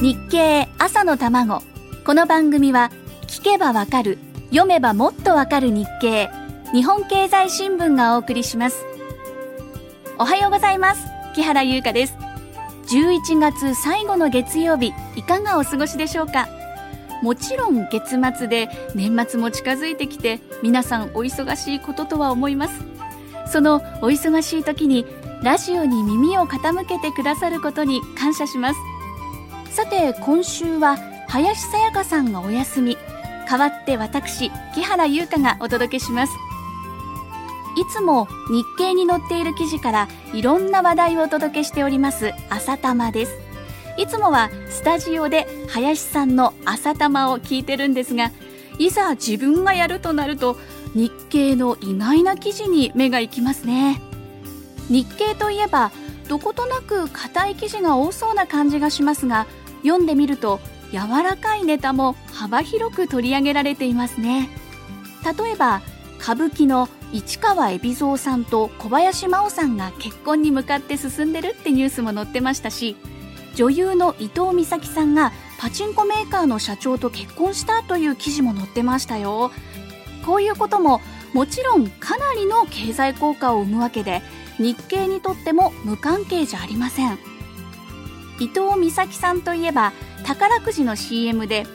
日経朝の卵。この番組は聞けばわかる読めばもっとわかる日経日本経済新聞がお送りします。おはようございます。木原優香です。11月最後の月曜日いかがお過ごしでしょうか？もちろん月末で年末も近づいてきて皆さんお忙しいこととは思います。そのお忙しい時にラジオに耳を傾けてくださることに感謝します。さて今週は林さやかさんがお休み。代わって私木原優香がお届けします。いつも日経に載っている記事からいろんな話題をお届けしております朝玉です。いつもはスタジオで林さんの朝玉を聞いてるんですがいざ自分がやるとなると日経の意外な記事に目が行きますね。日経といえばどことなく硬い記事が多そうな感じがしますが読んでみると柔らかいネタも幅広く取り上げられていますね。例えば歌舞伎の市川海老蔵さんと小林真央さんが結婚に向かって進んでるってニュースも載ってましたし女優の伊藤美咲さんがパチンコメーカーの社長と結婚したという記事も載ってましたよ。こういうことももちろんかなりの経済効果を生むわけで日経にとっても無関係じゃありません。伊藤美咲さんといえば宝くじの CM で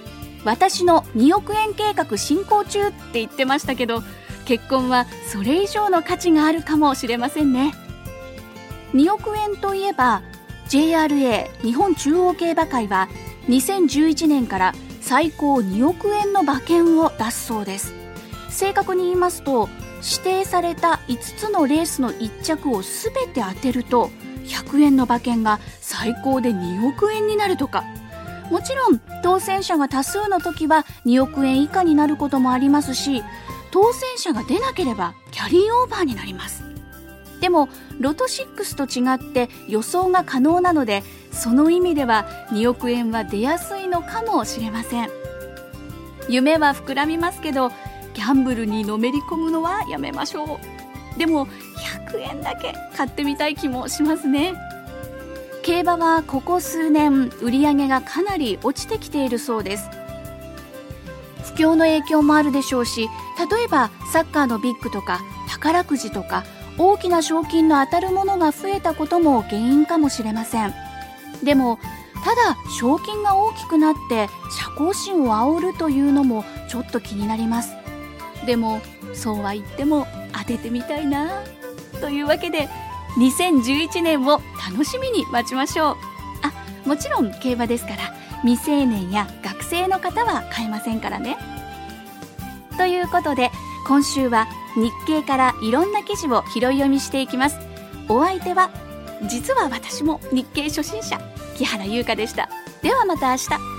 私の2億円計画進行中って言ってましたけど結婚はそれ以上の価値があるかもしれませんね。2億円といえば JRA 日本中央競馬会は2011年から最高2億円の馬券を出すそうです。正確に言いますと指定された5つのレースの1着を全て当てると100円の馬券が最高で2億円になるとか。もちろん当選者が多数の時は2億円以下になることもありますし当選者が出なければキャリーオーバーになります。でもロト6と違って予想が可能なのでその意味では2億円は出やすいのかもしれません。夢は膨らみますけどギャンブルにのめり込むのはやめましょう。でも100円だけ買ってみたい気もしますね。競馬はここ数年売り上げがかなり落ちてきているそうです。不況の影響もあるでしょうし例えばサッカーのビッグとか宝くじとか大きな賞金の当たるものが増えたことも原因かもしれません。でもただ賞金が大きくなって社交心を煽るというのもちょっと気になります。でもそうは言っても当ててみたいな。というわけで2011年を楽しみに待ちましょう。あもちろん競馬ですから未成年や学生の方は買えませんからね。ということで今週は日経からいろんな記事を拾い読みしていきます。お相手は実は私も日経初心者木原優香でした。ではまた明日。